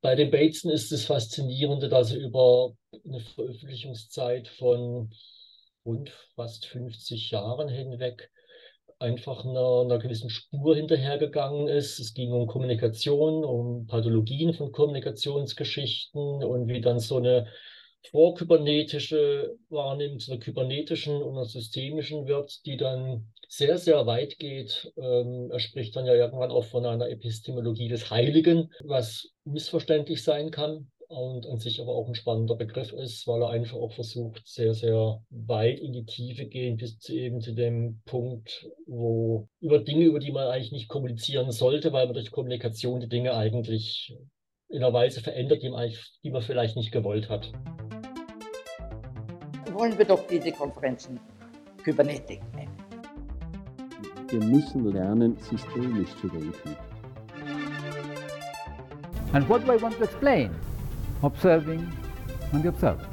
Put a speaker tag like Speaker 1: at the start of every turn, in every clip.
Speaker 1: Bei den Bateson ist das Faszinierende, dass er über eine Veröffentlichungszeit von rund fast 50 Jahren hinweg einfach einer, einer gewissen Spur hinterhergegangen ist. Es ging um Kommunikation, um Pathologien von Kommunikationsgeschichten und wie dann so eine vorkybernetische Wahrnehmung zu einer kybernetischen und einer systemischen wird, die dann sehr, sehr weit geht. Ähm, er spricht dann ja irgendwann auch von einer Epistemologie des Heiligen, was missverständlich sein kann und an sich aber auch ein spannender Begriff ist, weil er einfach auch versucht, sehr, sehr weit in die Tiefe gehen, bis zu eben zu dem Punkt, wo über Dinge, über die man eigentlich nicht kommunizieren sollte, weil man durch Kommunikation die Dinge eigentlich in einer Weise verändert, die man, die man vielleicht nicht gewollt hat.
Speaker 2: Wollen wir doch diese Konferenzen Kybernetik nennen.
Speaker 3: Wir müssen lernen, systemisch zu denken.
Speaker 4: And what do I want to explain? observing and the observer.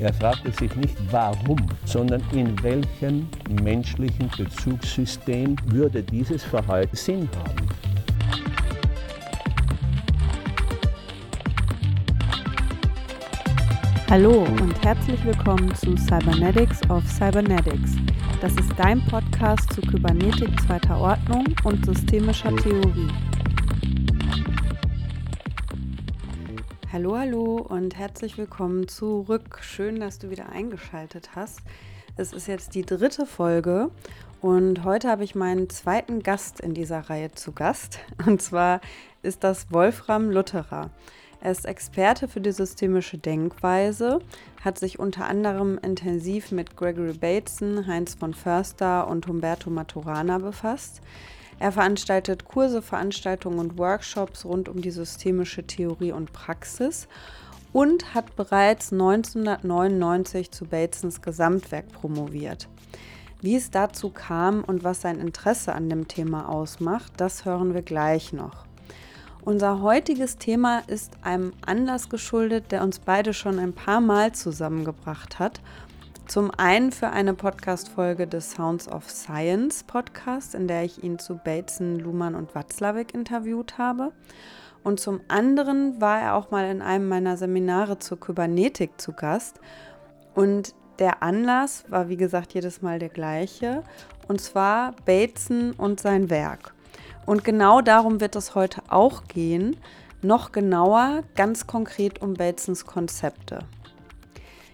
Speaker 5: Er fragte sich nicht warum, sondern in welchem menschlichen Bezugssystem würde dieses Verhalten Sinn haben.
Speaker 6: Hallo und herzlich willkommen zu Cybernetics of Cybernetics. Das ist dein Podcast zu Kybernetik zweiter Ordnung und systemischer Theorie. Hallo, hallo und herzlich willkommen zurück. Schön, dass du wieder eingeschaltet hast. Es ist jetzt die dritte Folge und heute habe ich meinen zweiten Gast in dieser Reihe zu Gast. Und zwar ist das Wolfram Lutterer. Er ist Experte für die systemische Denkweise, hat sich unter anderem intensiv mit Gregory Bateson, Heinz von Förster und Humberto Maturana befasst. Er veranstaltet Kurse, Veranstaltungen und Workshops rund um die systemische Theorie und Praxis und hat bereits 1999 zu Batesons Gesamtwerk promoviert. Wie es dazu kam und was sein Interesse an dem Thema ausmacht, das hören wir gleich noch. Unser heutiges Thema ist einem Anlass geschuldet, der uns beide schon ein paar Mal zusammengebracht hat zum einen für eine Podcast-Folge des Sounds of Science Podcast, in der ich ihn zu Bateson, Luhmann und Watzlawick interviewt habe. Und zum anderen war er auch mal in einem meiner Seminare zur Kybernetik zu Gast. Und der Anlass war, wie gesagt, jedes Mal der gleiche. Und zwar Bateson und sein Werk. Und genau darum wird es heute auch gehen. Noch genauer, ganz konkret um Batesons Konzepte.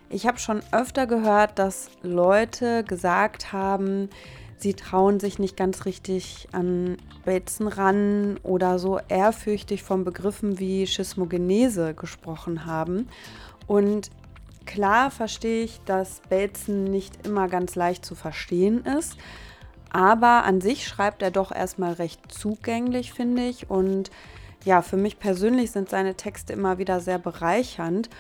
Speaker 6: Ich habe schon öfter gehört, dass Leute gesagt haben, sie trauen sich nicht ganz richtig an Bateson ran oder so ehrfürchtig von Begriffen wie Schismogenese gesprochen haben. Und klar verstehe ich, dass Bateson nicht immer ganz leicht zu verstehen ist. Aber an sich schreibt er doch erstmal recht zugänglich, finde ich. Und ja, für mich persönlich sind seine Texte immer wieder sehr bereichernd.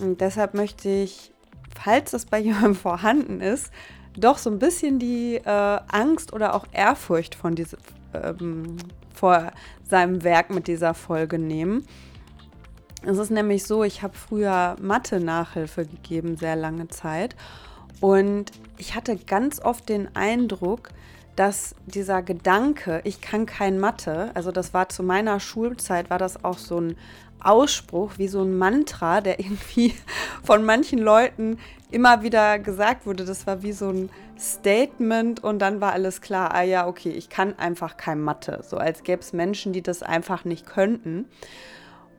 Speaker 6: Und deshalb möchte ich falls das bei jemandem vorhanden ist, doch so ein bisschen die äh, Angst oder auch Ehrfurcht von diese, ähm, vor seinem Werk mit dieser Folge nehmen. Es ist nämlich so, ich habe früher Mathe-Nachhilfe gegeben, sehr lange Zeit. Und ich hatte ganz oft den Eindruck, dass dieser Gedanke, ich kann kein Mathe, also das war zu meiner Schulzeit, war das auch so ein Ausspruch, wie so ein Mantra, der irgendwie von manchen Leuten immer wieder gesagt wurde. Das war wie so ein Statement und dann war alles klar, ah ja, okay, ich kann einfach kein Mathe. So als gäbe es Menschen, die das einfach nicht könnten.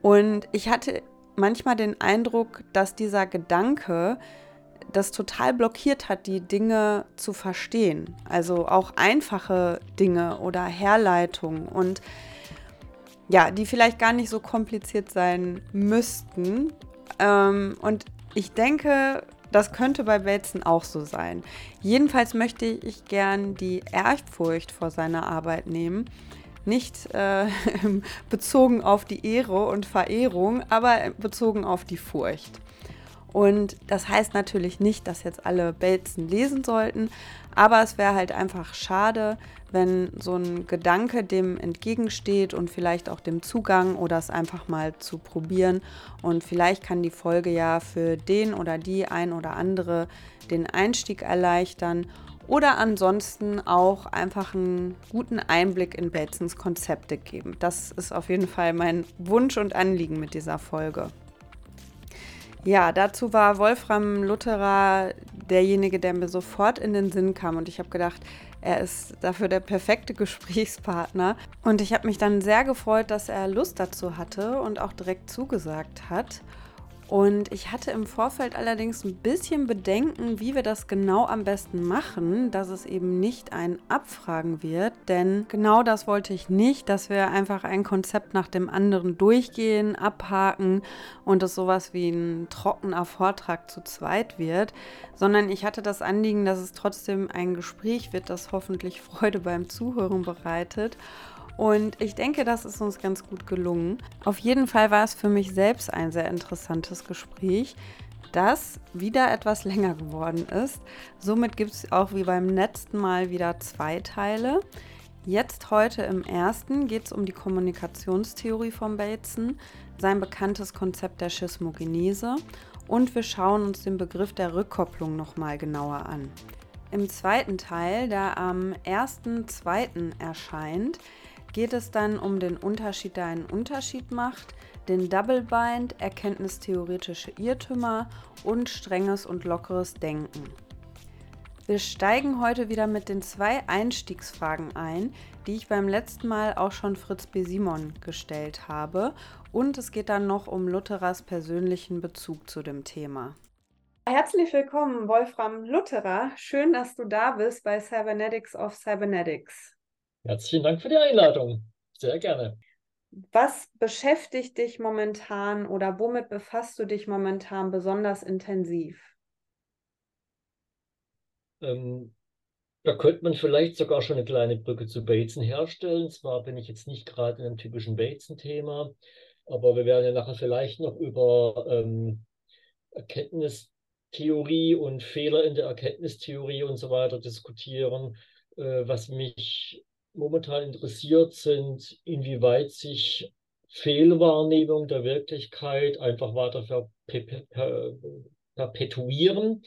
Speaker 6: Und ich hatte manchmal den Eindruck, dass dieser Gedanke das total blockiert hat, die Dinge zu verstehen. Also auch einfache Dinge oder Herleitungen. Und ja, die vielleicht gar nicht so kompliziert sein müssten. Ähm, und ich denke, das könnte bei Bateson auch so sein. Jedenfalls möchte ich gern die Ehrfurcht vor seiner Arbeit nehmen. Nicht äh, bezogen auf die Ehre und Verehrung, aber bezogen auf die Furcht. Und das heißt natürlich nicht, dass jetzt alle Bateson lesen sollten, aber es wäre halt einfach schade, wenn so ein Gedanke dem entgegensteht und vielleicht auch dem Zugang oder es einfach mal zu probieren. Und vielleicht kann die Folge ja für den oder die ein oder andere den Einstieg erleichtern oder ansonsten auch einfach einen guten Einblick in Batesons Konzepte geben. Das ist auf jeden Fall mein Wunsch und Anliegen mit dieser Folge. Ja, dazu war Wolfram Lutherer derjenige, der mir sofort in den Sinn kam und ich habe gedacht, er ist dafür der perfekte Gesprächspartner. Und ich habe mich dann sehr gefreut, dass er Lust dazu hatte und auch direkt zugesagt hat. Und ich hatte im Vorfeld allerdings ein bisschen Bedenken, wie wir das genau am besten machen, dass es eben nicht ein Abfragen wird. Denn genau das wollte ich nicht, dass wir einfach ein Konzept nach dem anderen durchgehen, abhaken und es sowas wie ein trockener Vortrag zu zweit wird, sondern ich hatte das Anliegen, dass es trotzdem ein Gespräch wird, das hoffentlich Freude beim Zuhören bereitet. Und ich denke, das ist uns ganz gut gelungen. Auf jeden Fall war es für mich selbst ein sehr interessantes Gespräch, das wieder etwas länger geworden ist. Somit gibt es auch wie beim letzten Mal wieder zwei Teile. Jetzt heute im ersten geht es um die Kommunikationstheorie von Bateson, sein bekanntes Konzept der Schismogenese und wir schauen uns den Begriff der Rückkopplung nochmal genauer an. Im zweiten Teil, der am 1.2. erscheint, geht es dann um den Unterschied, der einen Unterschied macht, den Double Bind, erkenntnistheoretische Irrtümer und strenges und lockeres Denken. Wir steigen heute wieder mit den zwei Einstiegsfragen ein, die ich beim letzten Mal auch schon Fritz B. Simon gestellt habe. Und es geht dann noch um Lutherers persönlichen Bezug zu dem Thema. Herzlich willkommen, Wolfram Lutherer. Schön, dass du da bist bei Cybernetics of Cybernetics.
Speaker 1: Herzlichen Dank für die Einladung. Sehr gerne.
Speaker 6: Was beschäftigt dich momentan oder womit befasst du dich momentan besonders intensiv?
Speaker 1: Ähm, da könnte man vielleicht sogar schon eine kleine Brücke zu Bateson herstellen. Zwar bin ich jetzt nicht gerade in einem typischen Bateson-Thema, aber wir werden ja nachher vielleicht noch über ähm, Erkenntnistheorie und Fehler in der Erkenntnistheorie und so weiter diskutieren. Äh, was mich momentan interessiert sind, inwieweit sich Fehlwahrnehmung der Wirklichkeit einfach weiter perpetuieren,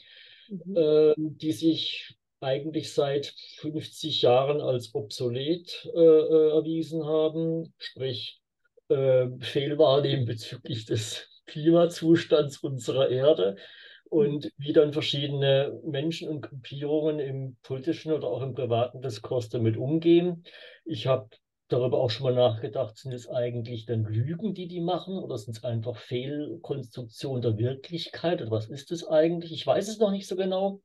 Speaker 1: mhm. äh, die sich eigentlich seit 50 Jahren als obsolet äh, äh, erwiesen haben, sprich äh, Fehlwahrnehmen bezüglich des Klimazustands unserer Erde und wie dann verschiedene Menschen und Gruppierungen im politischen oder auch im privaten Diskurs damit umgehen. Ich habe darüber auch schon mal nachgedacht, sind es eigentlich dann Lügen, die die machen oder sind es einfach Fehlkonstruktion der Wirklichkeit oder was ist es eigentlich? Ich weiß es noch nicht so genau.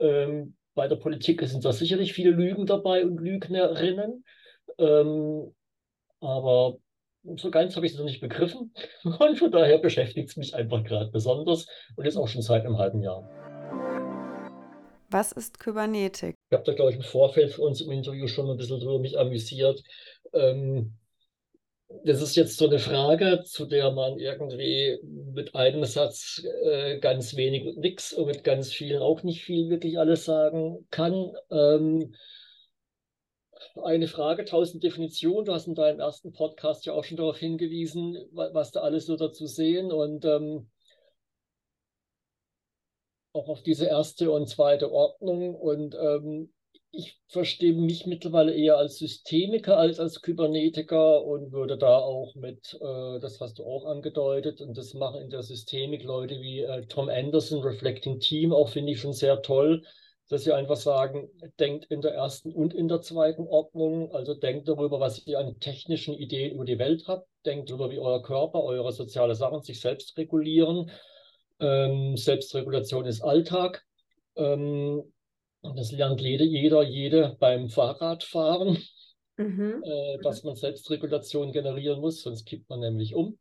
Speaker 1: Ähm, bei der Politik sind da sicherlich viele Lügen dabei und Lügnerinnen. Ähm, aber so ganz habe ich es noch nicht begriffen. Und von daher beschäftigt es mich einfach gerade besonders und ist auch schon seit einem halben Jahr.
Speaker 6: Was ist Kybernetik?
Speaker 1: Ich habe da, glaube ich, im Vorfeld für uns im Interview schon ein bisschen drüber mich amüsiert. Ähm, das ist jetzt so eine Frage, zu der man irgendwie mit einem Satz äh, ganz wenig und nichts und mit ganz vielen auch nicht viel wirklich alles sagen kann. Ähm, eine Frage, tausend Definitionen. Du hast in deinem ersten Podcast ja auch schon darauf hingewiesen, was da alles so dazu sehen und ähm, auch auf diese erste und zweite Ordnung. Und ähm, ich verstehe mich mittlerweile eher als Systemiker als als Kybernetiker und würde da auch mit, äh, das hast du auch angedeutet, und das machen in der Systemik Leute wie äh, Tom Anderson, Reflecting Team, auch finde ich schon sehr toll dass sie einfach sagen, denkt in der ersten und in der zweiten Ordnung, also denkt darüber, was ihr an technischen Ideen über die Welt habt, denkt darüber, wie euer Körper, eure soziale Sachen sich selbst regulieren. Ähm, Selbstregulation ist Alltag. Ähm, das lernt jede, jeder, jede beim Fahrradfahren, mhm. äh, dass man Selbstregulation generieren muss, sonst kippt man nämlich um.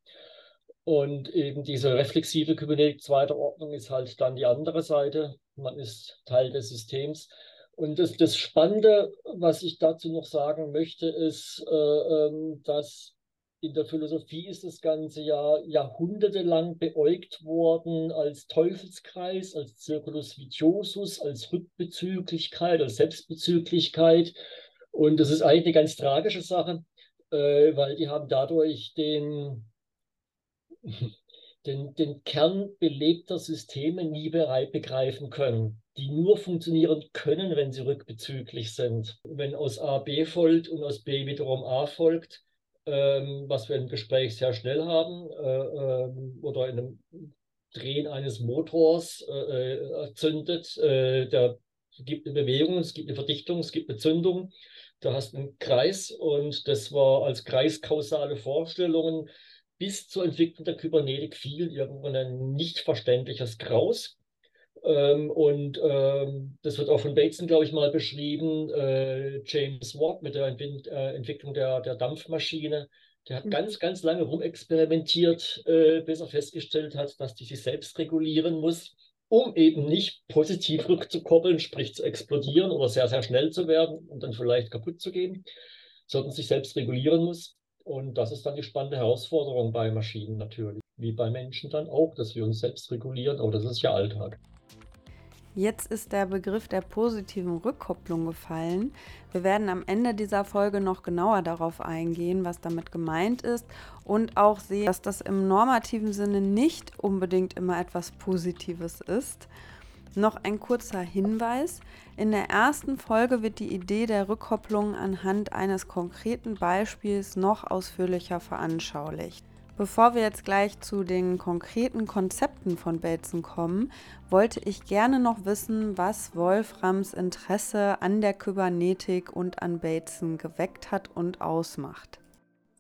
Speaker 1: Und eben diese reflexive Kybernetik zweiter Ordnung ist halt dann die andere Seite. Man ist Teil des Systems. Und das, das Spannende, was ich dazu noch sagen möchte, ist, äh, ähm, dass in der Philosophie ist das Ganze ja jahrhundertelang beäugt worden als Teufelskreis, als Circulus Viciosus, als Rückbezüglichkeit, als Selbstbezüglichkeit. Und das ist eigentlich eine ganz tragische Sache, äh, weil die haben dadurch den den, den Kern belegter Systeme nie bereit begreifen können. die nur funktionieren können, wenn sie rückbezüglich sind. Wenn aus A B folgt und aus B wiederum A folgt, ähm, was wir im Gespräch sehr schnell haben, äh, ähm, oder in einem Drehen eines Motors äh, äh zündet, äh, der gibt eine Bewegung, es gibt eine Verdichtung, es gibt eine Zündung. Da hast du einen Kreis und das war als kreiskausale Vorstellungen bis zur Entwicklung der Kybernetik viel irgendwann ein nicht verständliches Graus. Ähm, und ähm, das wird auch von Bateson, glaube ich, mal beschrieben. Äh, James Watt mit der Entwick äh, Entwicklung der, der Dampfmaschine. Der hat mhm. ganz, ganz lange rumexperimentiert, äh, bis er festgestellt hat, dass die sich selbst regulieren muss, um eben nicht positiv rückzukoppeln, sprich zu explodieren oder sehr, sehr schnell zu werden und dann vielleicht kaputt zu gehen, sondern sich selbst regulieren muss. Und das ist dann die spannende Herausforderung bei Maschinen natürlich, wie bei Menschen dann auch, dass wir uns selbst regulieren, aber das ist ja Alltag.
Speaker 7: Jetzt ist der Begriff der positiven Rückkopplung gefallen. Wir werden am Ende dieser Folge noch genauer darauf eingehen, was damit gemeint ist und auch sehen, dass das im normativen Sinne nicht unbedingt immer etwas Positives ist. Noch ein kurzer Hinweis. In der ersten Folge wird die Idee der Rückkopplung anhand eines konkreten Beispiels noch ausführlicher veranschaulicht. Bevor wir jetzt gleich zu den konkreten Konzepten von Bateson kommen, wollte ich gerne noch wissen, was Wolframs Interesse an der Kybernetik und an Bateson geweckt hat und ausmacht.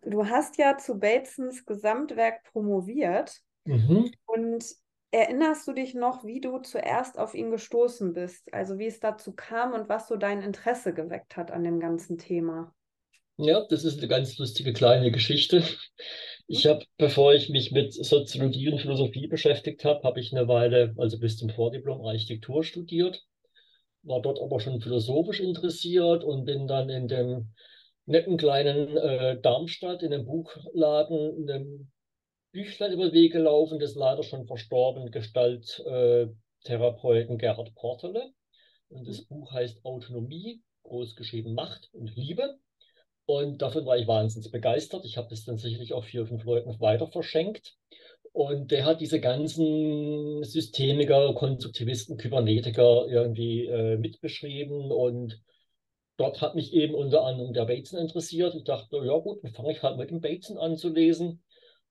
Speaker 7: Du hast ja zu Batesons Gesamtwerk promoviert mhm. und erinnerst du dich noch, wie du zuerst auf ihn gestoßen bist? Also wie es dazu kam und was so dein Interesse geweckt hat an dem ganzen Thema?
Speaker 1: Ja, das ist eine ganz lustige kleine Geschichte. Ich habe, bevor ich mich mit Soziologie und Philosophie beschäftigt habe, habe ich eine Weile, also bis zum Vordiplom, Architektur studiert, war dort aber schon philosophisch interessiert und bin dann in dem netten kleinen äh, Darmstadt in einem Buchladen in einem Büchlein über den Weg gelaufen, des leider schon verstorbenen Gestalttherapeuten äh, Gerhard Portele. Und das Buch heißt Autonomie, großgeschrieben Macht und Liebe. Und davon war ich wahnsinnig begeistert. Ich habe das dann sicherlich auch vier, fünf Leuten weiter verschenkt. Und der hat diese ganzen Systemiker, Konstruktivisten, Kybernetiker irgendwie äh, mitbeschrieben. Und dort hat mich eben unter anderem der Bateson interessiert. Ich dachte, ja gut, dann fange ich halt mit dem Bateson an zu lesen.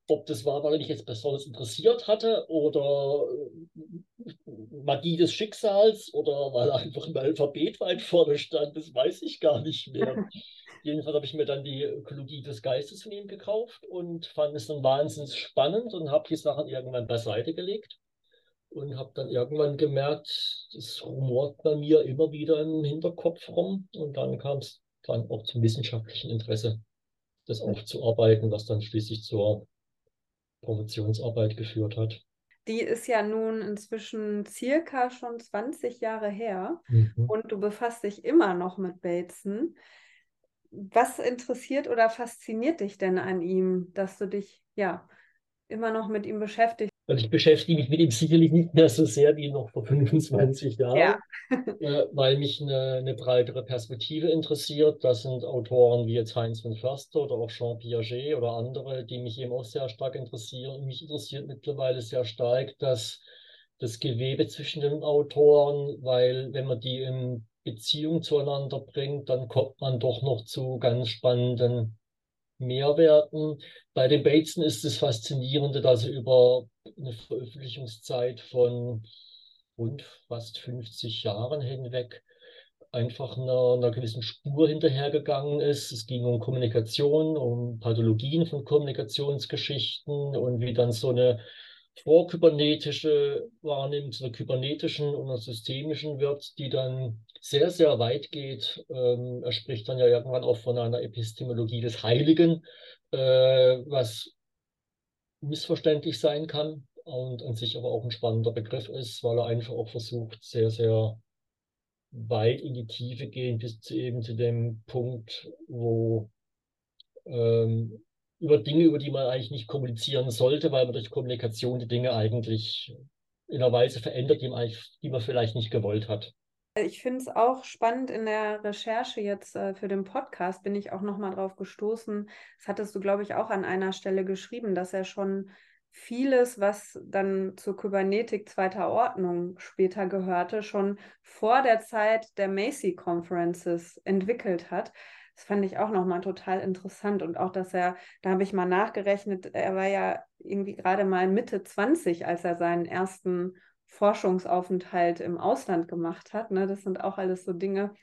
Speaker 1: Ob das war, weil er mich jetzt besonders interessiert hatte oder äh, Magie des Schicksals oder weil er einfach im Alphabet weit vorne stand, das weiß ich gar nicht mehr. Jedenfalls habe ich mir dann die Ökologie des Geistes von ihm gekauft und fand es dann wahnsinnig spannend und habe die Sachen irgendwann beiseite gelegt und habe dann irgendwann gemerkt, es rumort bei mir immer wieder im Hinterkopf rum und dann kam es dann auch zum wissenschaftlichen Interesse, das aufzuarbeiten, was dann schließlich zur Promotionsarbeit geführt hat.
Speaker 7: Die ist ja nun inzwischen circa schon 20 Jahre her mhm. und du befasst dich immer noch mit Bateson was interessiert oder fasziniert dich denn an ihm, dass du dich ja immer noch mit ihm beschäftigst?
Speaker 1: Und ich beschäftige mich mit ihm sicherlich nicht mehr so sehr wie noch vor 25 Jahren, ja. äh, weil mich eine, eine, breitere Perspektive interessiert. Das sind Autoren wie jetzt Heinz von Förster oder auch Jean Piaget oder andere, die mich eben auch sehr stark interessieren. Und mich interessiert mittlerweile sehr stark dass das Gewebe zwischen den Autoren, weil wenn man die im Beziehung zueinander bringt, dann kommt man doch noch zu ganz spannenden Mehrwerten. Bei den Bateson ist es faszinierende, dass er über eine Veröffentlichungszeit von rund fast 50 Jahren hinweg einfach einer, einer gewissen Spur hinterhergegangen ist. Es ging um Kommunikation, um Pathologien von Kommunikationsgeschichten und wie dann so eine vorkybernetische Wahrnehmung zu einer kybernetischen und einer systemischen wird, die dann sehr, sehr weit geht. Ähm, er spricht dann ja irgendwann auch von einer Epistemologie des Heiligen, äh, was missverständlich sein kann und an sich aber auch ein spannender Begriff ist, weil er einfach auch versucht, sehr, sehr weit in die Tiefe gehen, bis zu eben zu dem Punkt, wo ähm, über Dinge, über die man eigentlich nicht kommunizieren sollte, weil man durch Kommunikation die Dinge eigentlich in einer Weise verändert, die man, die man vielleicht nicht gewollt hat.
Speaker 7: Ich finde es auch spannend in der Recherche jetzt äh, für den Podcast, bin ich auch nochmal drauf gestoßen. Das hattest du, glaube ich, auch an einer Stelle geschrieben, dass er schon vieles, was dann zur Kybernetik zweiter Ordnung später gehörte, schon vor der Zeit der Macy Conferences entwickelt hat. Das fand ich auch nochmal total interessant. Und auch, dass er, da habe ich mal nachgerechnet, er war ja irgendwie gerade mal Mitte 20, als er seinen ersten Forschungsaufenthalt im Ausland gemacht hat. Ne? Das sind auch alles so Dinge,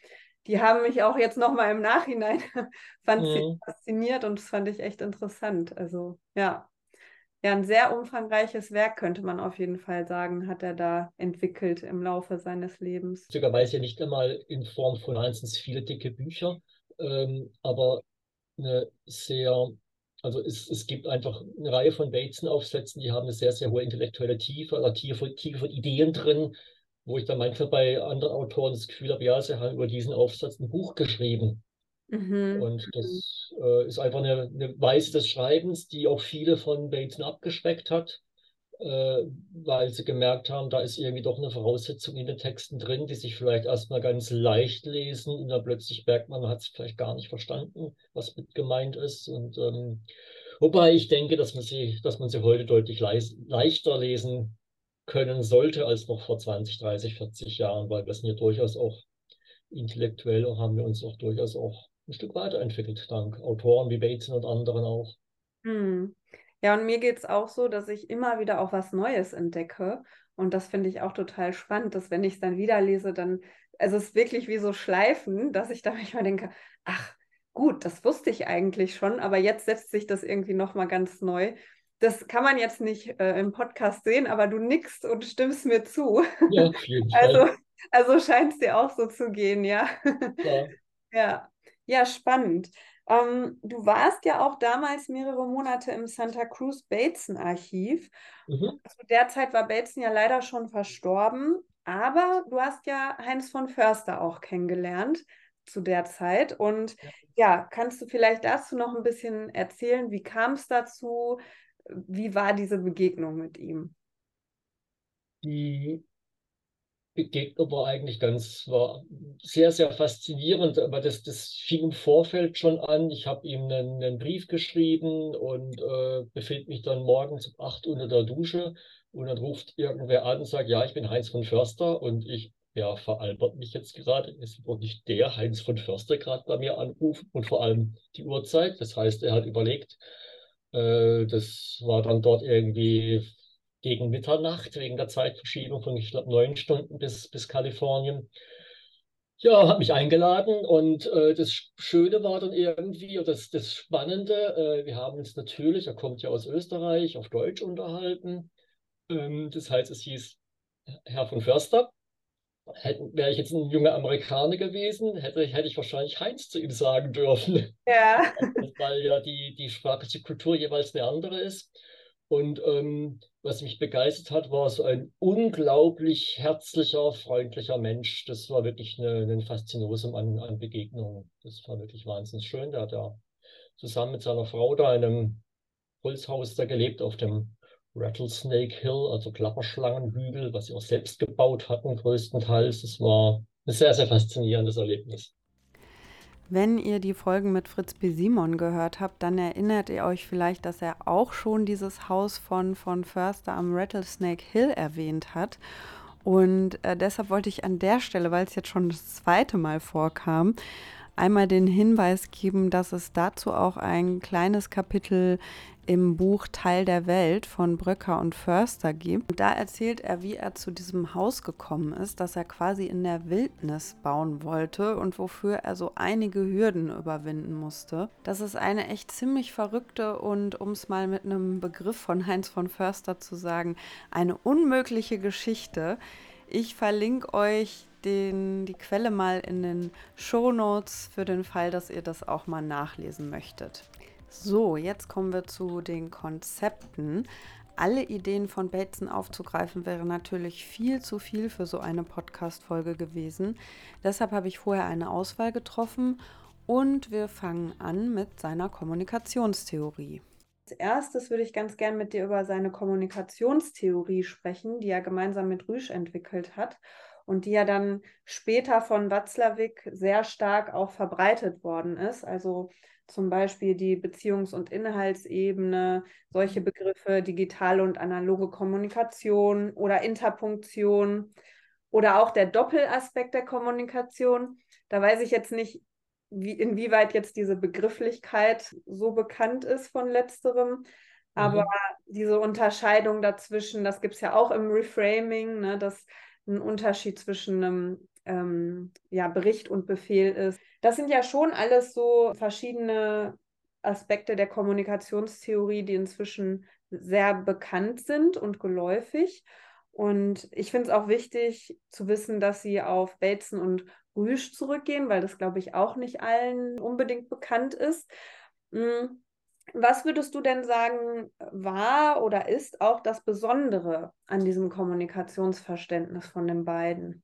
Speaker 7: die haben mich auch jetzt nochmal im Nachhinein mhm. fasziniert und das fand ich echt interessant. Also ja, ja, ein sehr umfangreiches Werk, könnte man auf jeden Fall sagen, hat er da entwickelt im Laufe seines Lebens.
Speaker 1: Witzigerweise nicht einmal in Form von einzelnen viele dicke Bücher, ähm, aber eine sehr, also es, es gibt einfach eine Reihe von Bateson-Aufsätzen, die haben eine sehr, sehr hohe intellektuelle Tiefe, oder Tiefe, Tiefe von Ideen drin, wo ich dann manchmal bei anderen Autoren das Gefühl habe, ja, sie haben über diesen Aufsatz ein Buch geschrieben. Mhm. Und das äh, ist einfach eine, eine, Weise des Schreibens, die auch viele von Bateson abgeschreckt hat, äh, weil sie gemerkt haben, da ist irgendwie doch eine Voraussetzung in den Texten drin, die sich vielleicht erstmal ganz leicht lesen und dann plötzlich merkt man, man hat es vielleicht gar nicht verstanden, was mit gemeint ist. Und ähm, wobei ich denke, dass man sie, dass man sie heute deutlich leichter lesen können sollte als noch vor 20, 30, 40 Jahren, weil wir sind ja durchaus auch intellektuell und haben wir uns auch durchaus auch ein Stück weiterentwickelt, dank Autoren wie Bateson und anderen auch.
Speaker 7: Hm. Ja, und mir geht es auch so, dass ich immer wieder auch was Neues entdecke. Und das finde ich auch total spannend, dass wenn ich es dann wieder lese, dann, also es ist wirklich wie so Schleifen, dass ich da manchmal denke, ach, gut, das wusste ich eigentlich schon, aber jetzt setzt sich das irgendwie nochmal ganz neu. Das kann man jetzt nicht äh, im Podcast sehen, aber du nickst und stimmst mir zu. Ja. Also, also scheint es dir auch so zu gehen, ja. Ja. ja. Ja, spannend. Ähm, du warst ja auch damals mehrere Monate im Santa Cruz Bateson Archiv. Mhm. Zu der Zeit war Bateson ja leider schon verstorben, aber du hast ja Heinz von Förster auch kennengelernt zu der Zeit. Und ja, ja kannst du vielleicht dazu noch ein bisschen erzählen? Wie kam es dazu? Wie war diese Begegnung mit ihm?
Speaker 1: Die Begegnung war eigentlich ganz, war sehr, sehr faszinierend, aber das, das fing im Vorfeld schon an. Ich habe ihm einen, einen, Brief geschrieben und äh, befinde mich dann morgens um acht unter der Dusche und dann ruft irgendwer an und sagt, ja, ich bin Heinz von Förster und ich, ja, veralbert mich jetzt gerade. Es wird nicht der Heinz von Förster gerade bei mir anrufen und vor allem die Uhrzeit. Das heißt, er hat überlegt, äh, das war dann dort irgendwie gegen Mitternacht wegen der Zeitverschiebung von, ich glaube, neun Stunden bis, bis Kalifornien. Ja, hat mich eingeladen und äh, das Schöne war dann irgendwie, oder das, das Spannende, äh, wir haben uns natürlich, er kommt ja aus Österreich, auf Deutsch unterhalten. Ähm, das heißt, es hieß Herr von Förster. Wäre ich jetzt ein junger Amerikaner gewesen, hätte, hätte ich wahrscheinlich Heinz zu ihm sagen dürfen. Ja. Weil ja die, die sprachliche Kultur jeweils eine andere ist. Und ähm, was mich begeistert hat, war so ein unglaublich herzlicher, freundlicher Mensch. Das war wirklich eine, ein Faszinosum an, an Begegnungen. Das war wirklich wahnsinnig schön. Der hat ja zusammen mit seiner Frau da in einem Holzhaus da gelebt auf dem Rattlesnake Hill, also Klapperschlangenhügel, was sie auch selbst gebaut hatten, größtenteils. Das war ein sehr, sehr faszinierendes Erlebnis.
Speaker 7: Wenn ihr die Folgen mit Fritz B. Simon gehört habt, dann erinnert ihr euch vielleicht, dass er auch schon dieses Haus von, von Förster am Rattlesnake Hill erwähnt hat. Und äh, deshalb wollte ich an der Stelle, weil es jetzt schon das zweite Mal vorkam, einmal den Hinweis geben, dass es dazu auch ein kleines Kapitel im Buch Teil der Welt von Bröcker und Förster gibt. Und da erzählt er, wie er zu diesem Haus gekommen ist, das er quasi in der Wildnis bauen wollte und wofür er so einige Hürden überwinden musste. Das ist eine echt ziemlich verrückte und, um es mal mit einem Begriff von Heinz von Förster zu sagen, eine unmögliche Geschichte. Ich verlinke euch den, die Quelle mal in den Show Notes für den Fall, dass ihr das auch mal nachlesen möchtet. So, jetzt kommen wir zu den Konzepten. Alle Ideen von Bateson aufzugreifen wäre natürlich viel zu viel für so eine Podcast-Folge gewesen. Deshalb habe ich vorher eine Auswahl getroffen und wir fangen an mit seiner Kommunikationstheorie. Als erstes würde ich ganz gern mit dir über seine Kommunikationstheorie sprechen, die er gemeinsam mit Rüsch entwickelt hat und die ja dann später von Watzlawick sehr stark auch verbreitet worden ist. Also zum Beispiel die Beziehungs- und Inhaltsebene, solche mhm. Begriffe, digitale und analoge Kommunikation oder Interpunktion oder auch der Doppelaspekt der Kommunikation. Da weiß ich jetzt nicht, wie, inwieweit jetzt diese Begrifflichkeit so bekannt ist von letzterem. Aber mhm. diese Unterscheidung dazwischen, das gibt es ja auch im Reframing, ne, dass ein Unterschied zwischen einem ähm, ja, Bericht und Befehl ist. Das sind ja schon alles so verschiedene Aspekte der Kommunikationstheorie, die inzwischen sehr bekannt sind und geläufig. Und ich finde es auch wichtig zu wissen, dass sie auf Bateson und Rüsch zurückgehen, weil das, glaube ich, auch nicht allen unbedingt bekannt ist. Hm, was würdest du denn sagen, war oder ist auch das Besondere an diesem Kommunikationsverständnis von den beiden?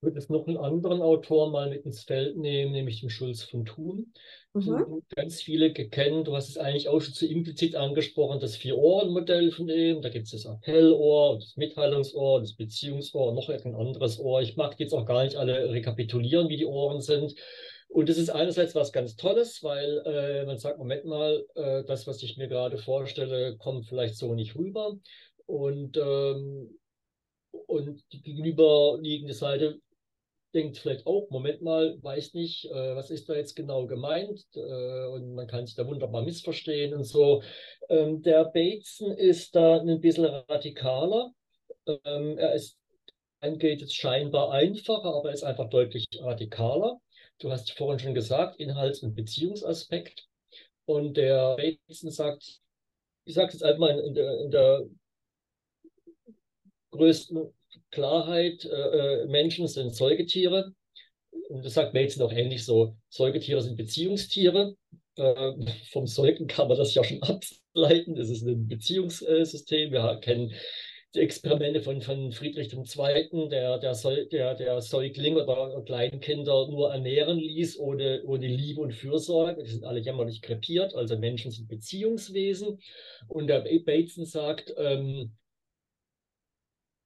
Speaker 1: Ich würde jetzt noch einen anderen Autor mal mit ins Feld nehmen, nämlich den Schulz von Thun. Mhm. Ganz viele kennen, du hast es eigentlich auch schon zu implizit angesprochen, das Vier-Ohren-Modell von ihm. Da gibt es das Appellohr, das Mitteilungsohr, das Beziehungsohr und noch ein anderes Ohr. Ich mag jetzt auch gar nicht alle rekapitulieren, wie die Ohren sind. Und das ist einerseits was ganz Tolles, weil äh, man sagt, Moment mal, äh, das, was ich mir gerade vorstelle, kommt vielleicht so nicht rüber. Und, ähm, und die gegenüberliegende Seite denkt vielleicht auch, Moment mal, weiß nicht, äh, was ist da jetzt genau gemeint äh, und man kann sich da wunderbar missverstehen und so. Ähm, der Bateson ist da ein bisschen radikaler. Ähm, er ist angeht es scheinbar einfacher, aber er ist einfach deutlich radikaler. Du hast vorhin schon gesagt, Inhalts- und Beziehungsaspekt. Und der Bateson sagt, ich sage es jetzt einfach mal in der, in der größten Klarheit, äh, äh, Menschen sind Säugetiere. Und das sagt Bateson auch ähnlich so. Säugetiere sind Beziehungstiere. Äh, vom Säugen kann man das ja schon ableiten. Das ist ein Beziehungssystem. Wir kennen die Experimente von, von Friedrich II., der, der, der, der Säugling oder Kleinkinder nur ernähren ließ, ohne, ohne Liebe und Fürsorge. Die sind alle jämmerlich krepiert, also Menschen sind Beziehungswesen. Und der Bateson sagt, ähm,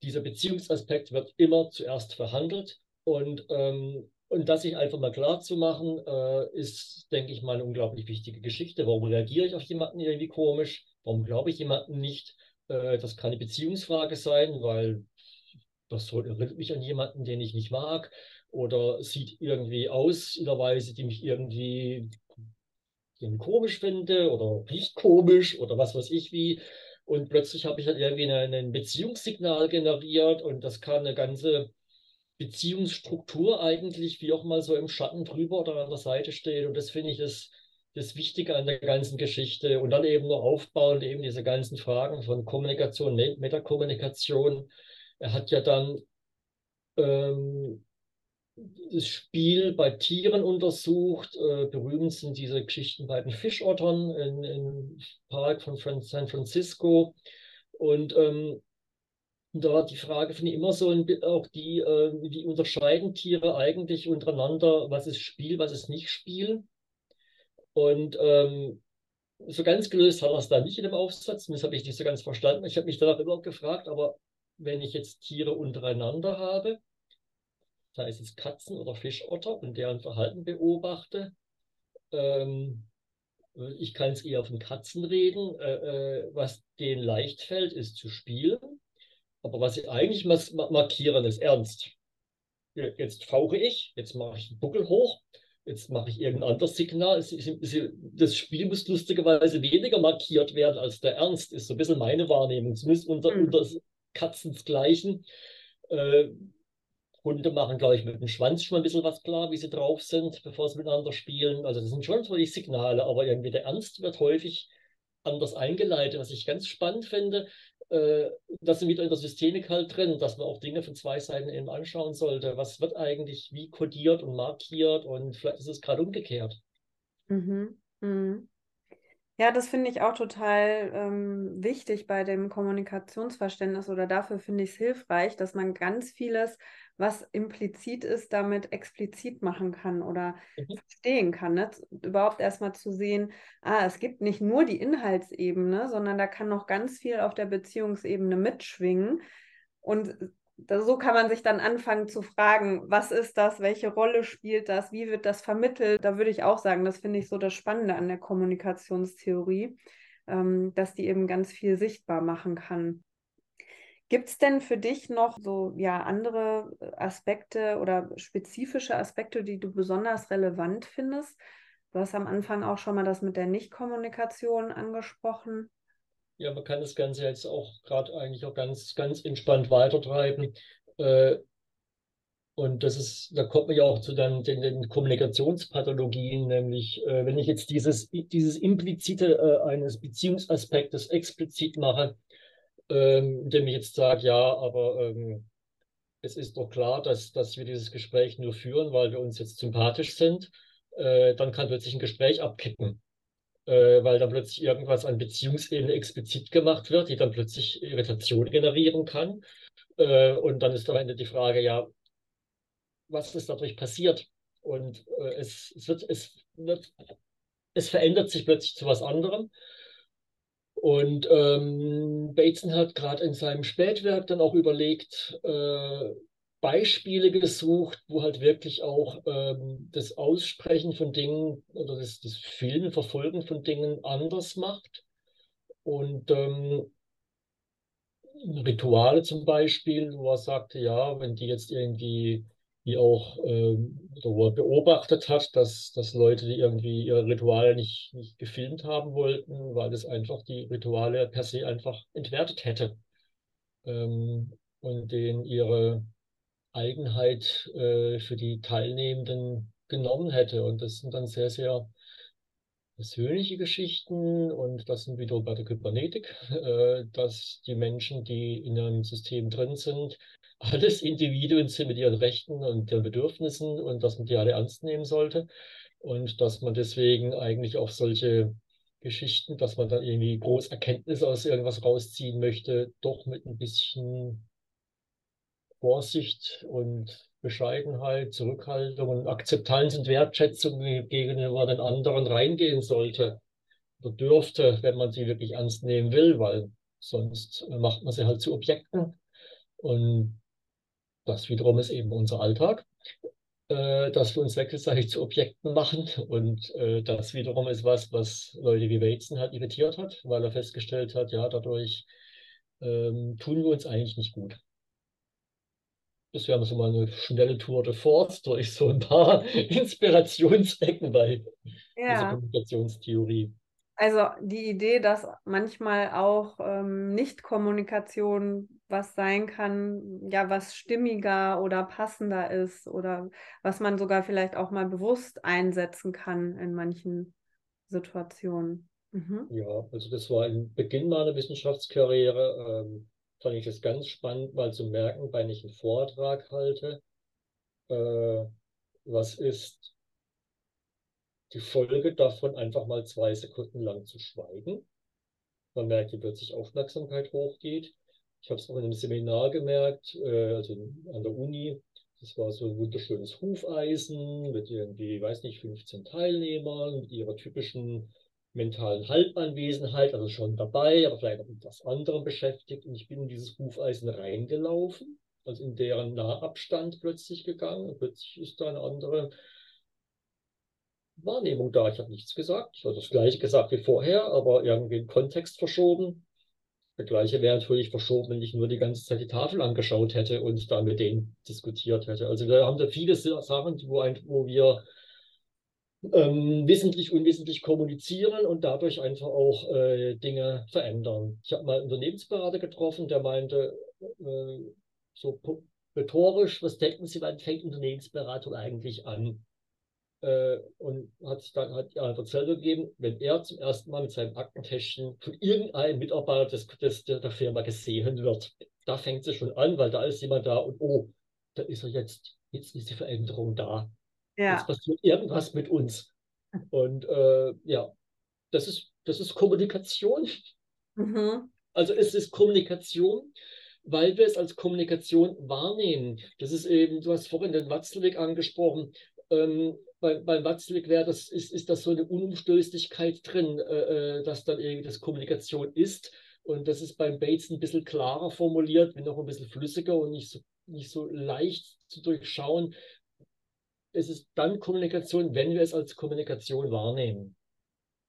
Speaker 1: dieser Beziehungsaspekt wird immer zuerst verhandelt. Und, ähm, und das sich einfach mal klar zu machen, äh, ist, denke ich mal, eine unglaublich wichtige Geschichte. Warum reagiere ich auf jemanden irgendwie komisch? Warum glaube ich jemanden nicht? Äh, das kann eine Beziehungsfrage sein, weil das erinnert mich an jemanden, den ich nicht mag oder sieht irgendwie aus in der Weise, die mich irgendwie, irgendwie komisch finde oder riecht komisch oder was weiß ich wie. Und plötzlich habe ich dann irgendwie ein Beziehungssignal generiert und das kann eine ganze Beziehungsstruktur eigentlich wie auch mal so im Schatten drüber oder an der Seite stehen. Und das finde ich das das Wichtige an der ganzen Geschichte und dann eben noch aufbauend eben diese ganzen Fragen von Kommunikation, Metakommunikation. Er hat ja dann ähm, das Spiel bei Tieren untersucht. Äh, berühmt sind diese Geschichten bei den Fischottern im Park von San Francisco. Und ähm, da war die Frage, finde ich, immer so auch die, äh, wie unterscheiden Tiere eigentlich untereinander, was ist Spiel, was ist nicht Spiel. Und ähm, so ganz gelöst hat er es da nicht in dem Aufsatz. Das habe ich nicht so ganz verstanden. Ich habe mich danach immer gefragt, aber wenn ich jetzt Tiere untereinander habe, sei es jetzt Katzen oder Fischotter und deren Verhalten beobachte, ähm, ich kann es eher von Katzen reden. Äh, äh, was denen leicht fällt, ist zu spielen. Aber was sie eigentlich markieren, ist ernst. Jetzt fauche ich, jetzt mache ich den Buckel hoch jetzt mache ich irgendein anderes Signal. Das Spiel muss lustigerweise weniger markiert werden, als der Ernst ist. So ein bisschen meine Wahrnehmung, zumindest unter, mhm. unter Katzensgleichen. Äh, Hunde machen, glaube ich, mit dem Schwanz schon ein bisschen was klar, wie sie drauf sind, bevor sie miteinander spielen. Also das sind schon die Signale, aber irgendwie der Ernst wird häufig anders eingeleitet, was ich ganz spannend finde äh, das sind wieder in der Systemik halt drin, dass man auch Dinge von zwei Seiten eben anschauen sollte. Was wird eigentlich wie kodiert und markiert und vielleicht ist es gerade umgekehrt.
Speaker 7: Mhm. Mhm. Ja, das finde ich auch total ähm, wichtig bei dem Kommunikationsverständnis oder dafür finde ich es hilfreich, dass man ganz vieles was implizit ist, damit explizit machen kann oder mhm. verstehen kann. Ne? Überhaupt erstmal zu sehen, ah, es gibt nicht nur die Inhaltsebene, sondern da kann noch ganz viel auf der Beziehungsebene mitschwingen. Und so kann man sich dann anfangen zu fragen, was ist das, welche Rolle spielt das, wie wird das vermittelt. Da würde ich auch sagen, das finde ich so das Spannende an der Kommunikationstheorie, ähm, dass die eben ganz viel sichtbar machen kann. Gibt es denn für dich noch so ja andere Aspekte oder spezifische Aspekte, die du besonders relevant findest? Du hast am Anfang auch schon mal das mit der Nichtkommunikation angesprochen.
Speaker 1: Ja, man kann das Ganze jetzt auch gerade eigentlich auch ganz, ganz entspannt weitertreiben. Äh, und das ist, da kommt man ja auch zu dann den, den Kommunikationspathologien, nämlich äh, wenn ich jetzt dieses, dieses implizite äh, eines Beziehungsaspektes explizit mache, ähm, indem ich jetzt sage, ja, aber ähm, es ist doch klar, dass, dass wir dieses Gespräch nur führen, weil wir uns jetzt sympathisch sind, dann kann plötzlich ein Gespräch abkippen äh, weil dann plötzlich irgendwas an Beziehungsebene explizit gemacht wird, die dann plötzlich Irritation generieren kann. Äh, und dann ist am Ende die Frage, ja, was ist dadurch passiert? Und äh, es, es, wird, es, wird, es verändert sich plötzlich zu was anderem. Und ähm, Bateson hat gerade in seinem Spätwerk dann auch überlegt, äh, Beispiele gesucht, wo halt wirklich auch ähm, das Aussprechen von Dingen oder das, das Filmen, Verfolgen von Dingen anders macht. Und ähm, Rituale zum Beispiel, wo er sagte, ja, wenn die jetzt irgendwie, wie auch, ähm, beobachtet hat, dass, dass Leute, die irgendwie ihre Rituale nicht, nicht gefilmt haben wollten, weil es einfach die Rituale per se einfach entwertet hätte. Ähm, und denen ihre Eigenheit äh, für die Teilnehmenden genommen hätte. Und das sind dann sehr, sehr persönliche Geschichten und das sind wieder bei der Kybernetik, äh, dass die Menschen, die in einem System drin sind, alles Individuen sind mit ihren Rechten und ihren Bedürfnissen und dass man die alle ernst nehmen sollte und dass man deswegen eigentlich auf solche Geschichten, dass man dann irgendwie groß Erkenntnisse aus irgendwas rausziehen möchte, doch mit ein bisschen Vorsicht und Bescheidenheit, Zurückhaltung und Akzeptanz und Wertschätzung gegenüber den anderen reingehen sollte oder dürfte, wenn man sie wirklich ernst nehmen will, weil sonst macht man sie halt zu Objekten. Und das wiederum ist eben unser Alltag, äh, dass wir uns wechselseitig zu Objekten machen. Und äh, das wiederum ist was, was Leute wie Bateson halt irritiert hat, weil er festgestellt hat, ja, dadurch ähm, tun wir uns eigentlich nicht gut. Das wäre so mal eine schnelle Tour de Force durch so ein paar Inspirationsecken bei ja. dieser Kommunikationstheorie.
Speaker 7: Also die Idee, dass manchmal auch ähm, Nicht-Kommunikation was sein kann, ja, was stimmiger oder passender ist oder was man sogar vielleicht auch mal bewusst einsetzen kann in manchen Situationen.
Speaker 1: Mhm. Ja, also das war im Beginn meiner Wissenschaftskarriere. Ähm, fand ich das ganz spannend, mal zu merken, wenn ich einen Vortrag halte, äh, was ist die Folge davon, einfach mal zwei Sekunden lang zu schweigen. Man merkt, wie plötzlich Aufmerksamkeit hochgeht. Ich habe es auch in einem Seminar gemerkt, äh, also an der Uni. Das war so ein wunderschönes Hufeisen mit irgendwie, weiß nicht, 15 Teilnehmern, mit ihrer typischen mentalen Halbanwesenheit, also schon dabei, aber vielleicht auch mit etwas anderem beschäftigt. Und ich bin in dieses Hufeisen reingelaufen, also in deren Nahabstand plötzlich gegangen. Und plötzlich ist da eine andere Wahrnehmung da. Ich habe nichts gesagt. Ich habe das Gleiche gesagt wie vorher, aber irgendwie den Kontext verschoben. Der gleiche wäre natürlich verschoben, wenn ich nur die ganze Zeit die Tafel angeschaut hätte und da mit denen diskutiert hätte. Also wir haben da viele Sachen, wo, ein, wo wir ähm, wissentlich, unwissentlich kommunizieren und dadurch einfach auch äh, Dinge verändern. Ich habe mal einen Unternehmensberater getroffen, der meinte, äh, so rhetorisch, was denken Sie, wann fängt Unternehmensberatung eigentlich an? Äh, und hat sich dann hat Antwort selber gegeben, wenn er zum ersten Mal mit seinem Aktentäschchen von irgendeinem Mitarbeiter des, des, der Firma gesehen wird. Da fängt es schon an, weil da ist jemand da und oh, da ist er jetzt, jetzt ist die Veränderung da. Ja. Es passiert irgendwas mit uns. Und äh, ja, das ist, das ist Kommunikation. Mhm. Also es ist Kommunikation, weil wir es als Kommunikation wahrnehmen. Das ist eben, du hast vorhin den Watzlawick angesprochen. Ähm, bei, bei Watzlawick wäre das, ist, ist das so eine Unumstößlichkeit drin, äh, äh, dass dann irgendwie das Kommunikation ist. Und das ist beim Bates ein bisschen klarer formuliert, wenn auch ein bisschen flüssiger und nicht so, nicht so leicht zu durchschauen. Es ist dann Kommunikation, wenn wir es als Kommunikation wahrnehmen.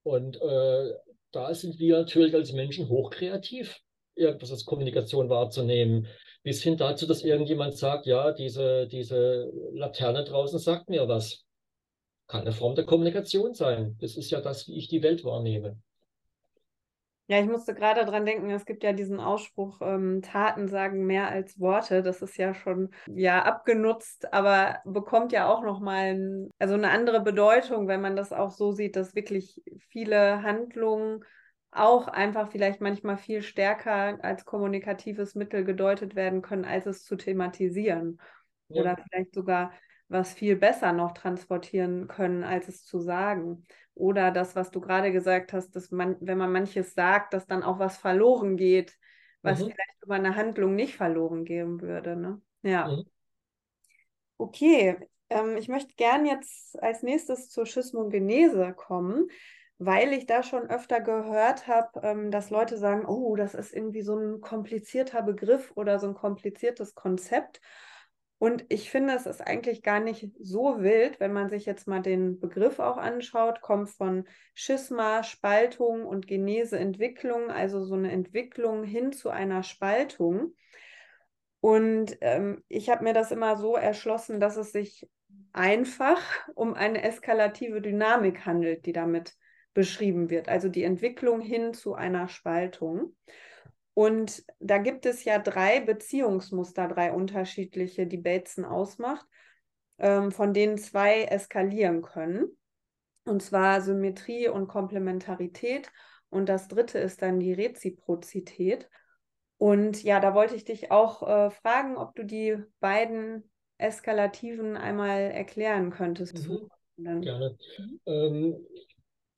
Speaker 1: Und äh, da sind wir natürlich als Menschen hochkreativ, irgendwas als Kommunikation wahrzunehmen. Bis hin dazu, dass irgendjemand sagt, ja, diese, diese Laterne draußen sagt mir was. Kann eine Form der Kommunikation sein. Das ist ja das, wie ich die Welt wahrnehme.
Speaker 7: Ja, ich musste gerade daran denken, es gibt ja diesen Ausspruch, ähm, Taten sagen mehr als Worte. Das ist ja schon ja abgenutzt, aber bekommt ja auch nochmal ein, also eine andere Bedeutung, wenn man das auch so sieht, dass wirklich viele Handlungen auch einfach vielleicht manchmal viel stärker als kommunikatives Mittel gedeutet werden können, als es zu thematisieren. Ja. Oder vielleicht sogar was viel besser noch transportieren können, als es zu sagen. Oder das, was du gerade gesagt hast, dass man, wenn man manches sagt, dass dann auch was verloren geht, was mhm. vielleicht über eine Handlung nicht verloren gehen würde. Ne? Ja. Mhm. Okay, ähm, ich möchte gern jetzt als nächstes zur Schismogenese kommen, weil ich da schon öfter gehört habe, ähm, dass Leute sagen, oh, das ist irgendwie so ein komplizierter Begriff oder so ein kompliziertes Konzept. Und ich finde, es ist eigentlich gar nicht so wild, wenn man sich jetzt mal den Begriff auch anschaut, kommt von Schisma, Spaltung und Genese, Entwicklung, also so eine Entwicklung hin zu einer Spaltung. Und ähm, ich habe mir das immer so erschlossen, dass es sich einfach um eine eskalative Dynamik handelt, die damit beschrieben wird, also die Entwicklung hin zu einer Spaltung. Und da gibt es ja drei Beziehungsmuster, drei unterschiedliche, die Bateson ausmacht, ähm, von denen zwei eskalieren können. Und zwar Symmetrie und Komplementarität. Und das dritte ist dann die Reziprozität. Und ja, da wollte ich dich auch äh, fragen, ob du die beiden Eskalativen einmal erklären könntest.
Speaker 1: Mhm. Gerne. Mhm. Ähm,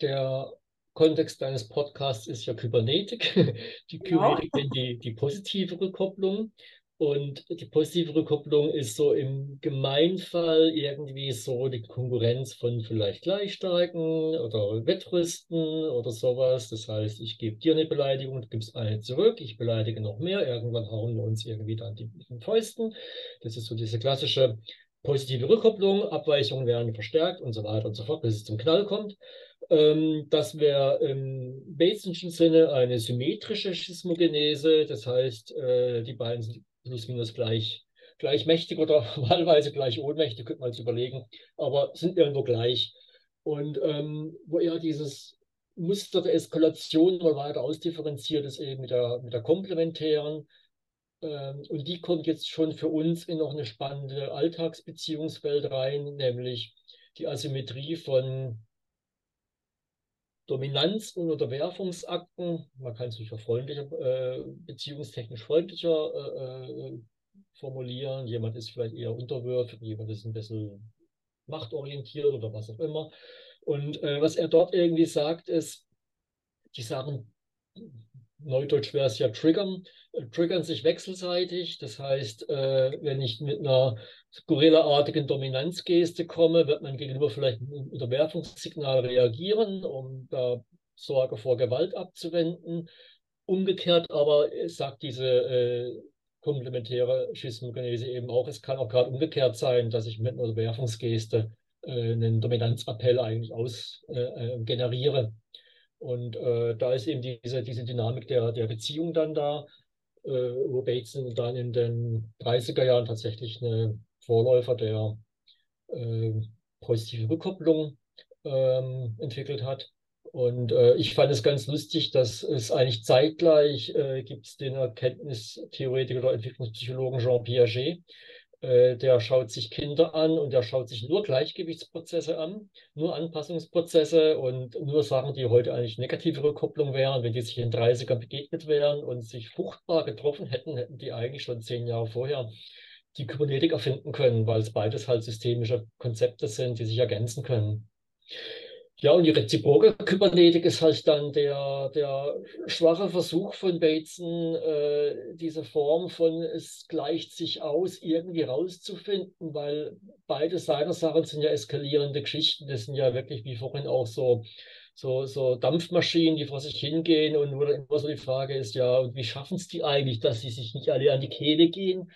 Speaker 1: der Kontext deines Podcasts ist ja Kybernetik. Die genau. Kybernetik nennt die, die positive Rückkopplung. Und die positive Rückkopplung ist so im Gemeinfall irgendwie so die Konkurrenz von vielleicht Gleichstarken oder Wettrüsten oder sowas. Das heißt, ich gebe dir eine Beleidigung, du gibst eine zurück, ich beleidige noch mehr, irgendwann hauen wir uns irgendwie dann die, die Fäusten. Das ist so diese klassische positive Rückkopplung, Abweichungen werden verstärkt und so weiter und so fort, bis es zum Knall kommt. Ähm, das wäre im Batesenschen Sinne eine symmetrische Schismogenese, das heißt, äh, die beiden sind plus minus gleich, gleich mächtig oder wahlweise gleich ohnmächtig, könnte man sich überlegen, aber sind irgendwo gleich. Und ähm, wo eher dieses Muster der Eskalation mal weiter ausdifferenziert ist, eben mit der, mit der komplementären. Ähm, und die kommt jetzt schon für uns in noch eine spannende Alltagsbeziehungswelt rein, nämlich die Asymmetrie von Dominanz- und Unterwerfungsakten, man kann es sicher freundlicher, äh, beziehungstechnisch freundlicher äh, äh, formulieren. Jemand ist vielleicht eher unterwürfig, jemand ist ein bisschen machtorientiert oder was auch immer. Und äh, was er dort irgendwie sagt, ist, die Sachen Neudeutsch wäre es ja triggern, äh, triggern sich wechselseitig. Das heißt, äh, wenn ich mit einer Gorilla-artigen Dominanzgeste komme, wird man gegenüber vielleicht ein Unterwerfungssignal reagieren, um da Sorge vor Gewalt abzuwenden. Umgekehrt aber sagt diese äh, komplementäre Schismogenese eben auch, es kann auch gerade umgekehrt sein, dass ich mit einer Unterwerfungsgeste äh, einen Dominanzappell eigentlich aus äh, äh generiere. Und äh, da ist eben diese, diese Dynamik der, der Beziehung dann da, äh, wo Bateson dann in den 30er Jahren tatsächlich eine Vorläufer der äh, positiven Rückkopplung ähm, entwickelt hat. Und äh, ich fand es ganz lustig, dass es eigentlich zeitgleich äh, gibt den Erkenntnistheoretiker oder Entwicklungspsychologen Jean Piaget, der schaut sich Kinder an und der schaut sich nur Gleichgewichtsprozesse an, nur Anpassungsprozesse und nur Sachen, die heute eigentlich negative Rückkopplung wären. Wenn die sich in 30ern begegnet wären und sich fruchtbar getroffen hätten, hätten die eigentlich schon zehn Jahre vorher die Kybernetik erfinden können, weil es beides halt systemische Konzepte sind, die sich ergänzen können. Ja, und die reziproke Kybernetik ist halt dann der, der schwache Versuch von Bateson, äh, diese Form von es gleicht sich aus, irgendwie rauszufinden, weil beide seiner Sachen sind ja eskalierende Geschichten. Das sind ja wirklich, wie vorhin auch so, so, so Dampfmaschinen, die vor sich hingehen und dann immer so die Frage ist, ja, und wie schaffen es die eigentlich, dass sie sich nicht alle an die Kehle gehen?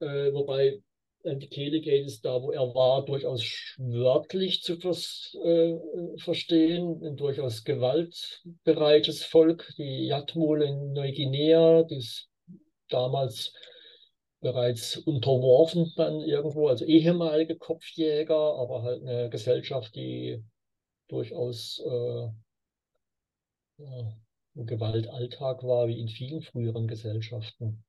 Speaker 1: Äh, wobei an die Kehle geht es da, wo er war, durchaus wörtlich zu vers äh, verstehen, ein durchaus gewaltbereites Volk, die Yatmul in Neuguinea, das damals bereits unterworfen dann irgendwo, also ehemalige Kopfjäger, aber halt eine Gesellschaft, die durchaus äh, ja, ein Gewaltalltag war, wie in vielen früheren Gesellschaften.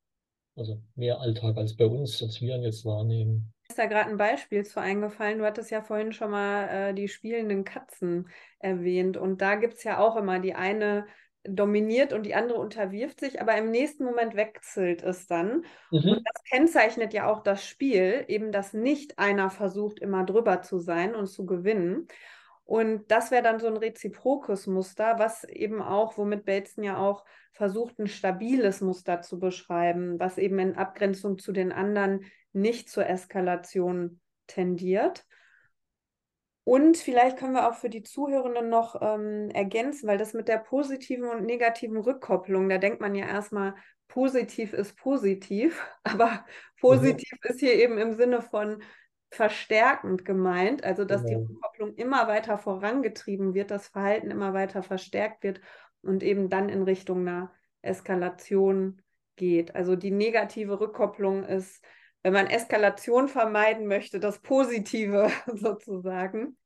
Speaker 1: Also mehr Alltag als bei uns, als wir ihn jetzt wahrnehmen.
Speaker 7: Ist da gerade ein Beispiel zu eingefallen. Du hattest ja vorhin schon mal äh, die spielenden Katzen erwähnt. Und da gibt es ja auch immer die eine dominiert und die andere unterwirft sich, aber im nächsten Moment wechselt es dann. Mhm. Und das kennzeichnet ja auch das Spiel, eben dass nicht einer versucht, immer drüber zu sein und zu gewinnen. Und das wäre dann so ein reziprokes Muster, was eben auch, womit Bateson ja auch versucht, ein stabiles Muster zu beschreiben, was eben in Abgrenzung zu den anderen nicht zur Eskalation tendiert. Und vielleicht können wir auch für die Zuhörenden noch ähm, ergänzen, weil das mit der positiven und negativen Rückkopplung, da denkt man ja erstmal, positiv ist positiv, aber mhm. positiv mhm. ist hier eben im Sinne von verstärkend gemeint, also dass genau. die Rückkopplung immer weiter vorangetrieben wird, das Verhalten immer weiter verstärkt wird und eben dann in Richtung einer Eskalation geht. Also die negative Rückkopplung ist wenn man Eskalation vermeiden möchte, das Positive sozusagen.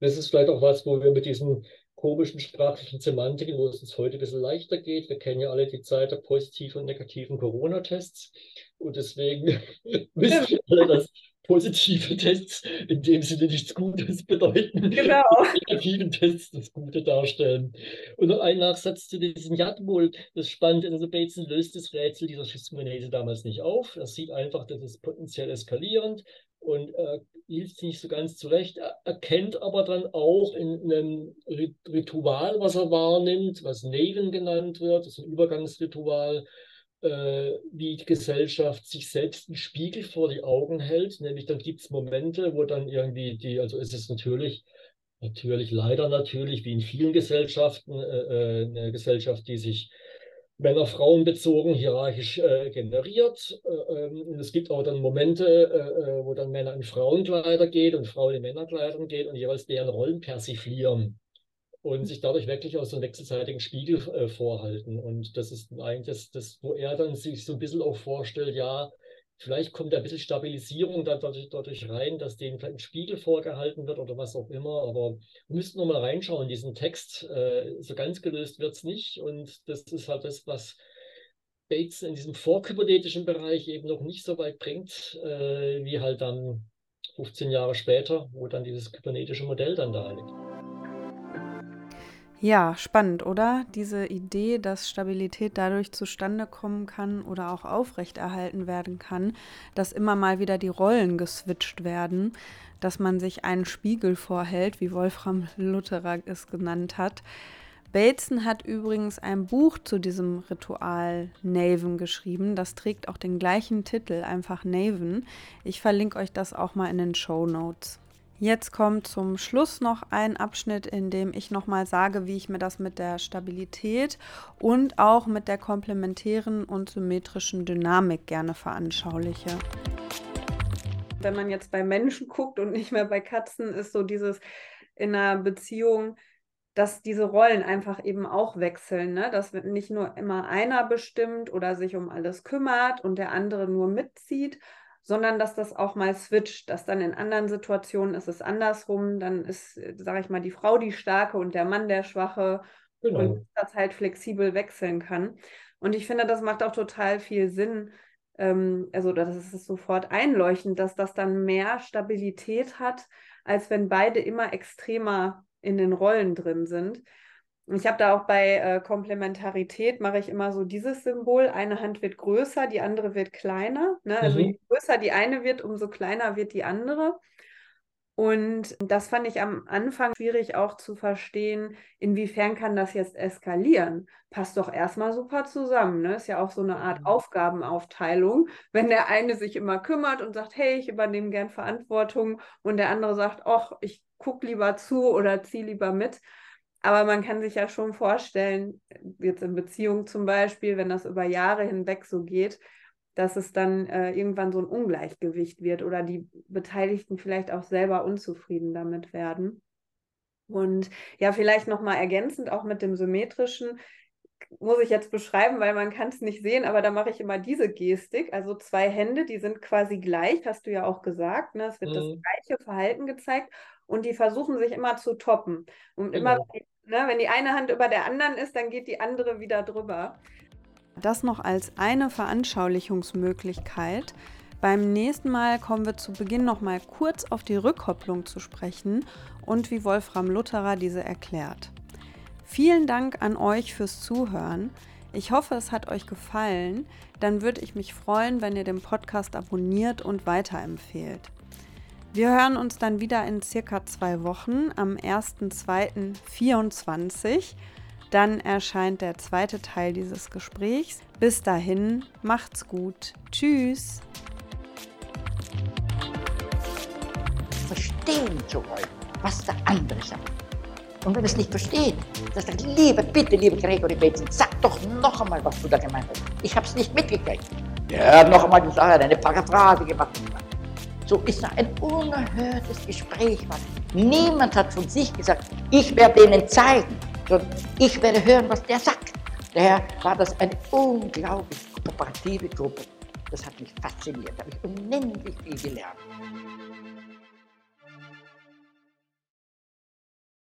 Speaker 1: Das ist vielleicht auch was, wo wir mit diesen komischen sprachlichen Semantiken, wo es uns heute ein bisschen leichter geht. Wir kennen ja alle die Zeit der positiven und negativen Corona-Tests. Und deswegen wissen wir alle, dass positive Tests in dem Sinne nichts Gutes bedeuten. Genau. Negativen Tests das Gute darstellen. Und noch ein Nachsatz zu diesem Jadmul. Das Spannende, also Bateson löst das Rätsel dieser Schismogenese damals nicht auf. Er sieht einfach, das ist potenziell eskalierend und er hilft sich nicht so ganz zurecht. Er erkennt aber dann auch in einem Ritual, was er wahrnimmt, was Naven genannt wird, das ist ein Übergangsritual, äh, wie die Gesellschaft sich selbst einen Spiegel vor die Augen hält. Nämlich dann gibt es Momente, wo dann irgendwie die, also ist es natürlich, natürlich, leider natürlich, wie in vielen Gesellschaften, äh, äh eine Gesellschaft, die sich Männer-Frauen bezogen hierarchisch äh, generiert. Äh, ähm, es gibt auch dann Momente, äh, wo dann Männer in Frauenkleider gehen und Frauen in Männerkleidern gehen und jeweils deren Rollen persiflieren und sich dadurch wirklich aus so einem wechselseitigen Spiegel äh, vorhalten. Und das ist eigentlich das, das, wo er dann sich so ein bisschen auch vorstellt, ja, vielleicht kommt ein bisschen Stabilisierung dadurch, dadurch rein, dass denen vielleicht ein Spiegel vorgehalten wird oder was auch immer. Aber wir müssten nochmal reinschauen, diesen Text. Äh, so ganz gelöst wird es nicht. Und das ist halt das, was Bates in diesem vorkybernetischen Bereich eben noch nicht so weit bringt, äh, wie halt dann 15 Jahre später, wo dann dieses kybernetische Modell dann da liegt.
Speaker 7: Ja, spannend, oder? Diese Idee, dass Stabilität dadurch zustande kommen kann oder auch aufrechterhalten werden kann, dass immer mal wieder die Rollen geswitcht werden, dass man sich einen Spiegel vorhält, wie Wolfram Lutherer es genannt hat. Bateson hat übrigens ein Buch zu diesem Ritual Naven geschrieben. Das trägt auch den gleichen Titel, einfach Naven. Ich verlinke euch das auch mal in den Show Notes. Jetzt kommt zum Schluss noch ein Abschnitt, in dem ich nochmal sage, wie ich mir das mit der Stabilität und auch mit der komplementären und symmetrischen Dynamik gerne veranschauliche. Wenn man jetzt bei Menschen guckt und nicht mehr bei Katzen, ist so dieses in einer Beziehung, dass diese Rollen einfach eben auch wechseln, ne? dass nicht nur immer einer bestimmt oder sich um alles kümmert und der andere nur mitzieht, sondern dass das auch mal switcht, dass dann in anderen Situationen ist es andersrum, dann ist, sage ich mal, die Frau die starke und der Mann der schwache genau. und das halt flexibel wechseln kann. Und ich finde, das macht auch total viel Sinn, ähm, also das ist sofort einleuchtend, dass das dann mehr Stabilität hat, als wenn beide immer extremer in den Rollen drin sind. Ich habe da auch bei äh, Komplementarität mache ich immer so dieses Symbol. Eine Hand wird größer, die andere wird kleiner. Ne? Also mhm. je größer die eine wird, umso kleiner wird die andere. Und das fand ich am Anfang schwierig auch zu verstehen, inwiefern kann das jetzt eskalieren. Passt doch erstmal super zusammen. Ne? Ist ja auch so eine Art mhm. Aufgabenaufteilung. Wenn der eine sich immer kümmert und sagt, hey, ich übernehme gern Verantwortung und der andere sagt, ach, ich gucke lieber zu oder ziehe lieber mit Aber man kann sich ja schon vorstellen, jetzt in Beziehungen zum Beispiel, wenn das über Jahre hinweg so geht, dass es dann äh, irgendwann so ein Ungleichgewicht wird oder die Beteiligten vielleicht auch selber unzufrieden damit werden. Und ja, vielleicht nochmal ergänzend auch mit dem symmetrischen muss ich jetzt beschreiben, weil man kann es nicht sehen, aber da mache ich immer diese Gestik. Also zwei Hände, die sind quasi gleich, hast du ja auch gesagt. Ne? Es wird mhm. das gleiche Verhalten gezeigt und die versuchen sich immer zu toppen. Und genau. immer, ne, wenn die eine Hand über der anderen ist, dann geht die andere wieder drüber. Das noch als eine Veranschaulichungsmöglichkeit. Beim nächsten Mal kommen wir zu Beginn noch mal kurz auf die Rückkopplung zu sprechen und wie Wolfram Lutherer diese erklärt. Vielen Dank an euch fürs Zuhören. Ich hoffe, es hat euch gefallen. Dann würde ich mich freuen, wenn ihr den Podcast abonniert und weiterempfehlt. Wir hören uns dann wieder in circa zwei Wochen am 1.2.24. Dann erscheint der zweite Teil dieses Gesprächs. Bis dahin, macht's gut. Tschüss.
Speaker 2: Verstehen zu wollen, was der andere sagt und wenn es nicht versteht, dann sagt, liebe, bitte, liebe Gregory Bateson, sag doch noch einmal, was du da gemeint hast. Ich habe es nicht mitgekriegt. Hat noch einmal gesagt, eine Paraphrase gemacht. So ist ein unerhörtes Gespräch. Niemand hat von sich gesagt, ich werde denen zeigen, sondern ich werde hören, was der sagt. Daher war das eine unglaublich kooperative Gruppe. Das hat mich fasziniert, da habe ich unendlich viel gelernt.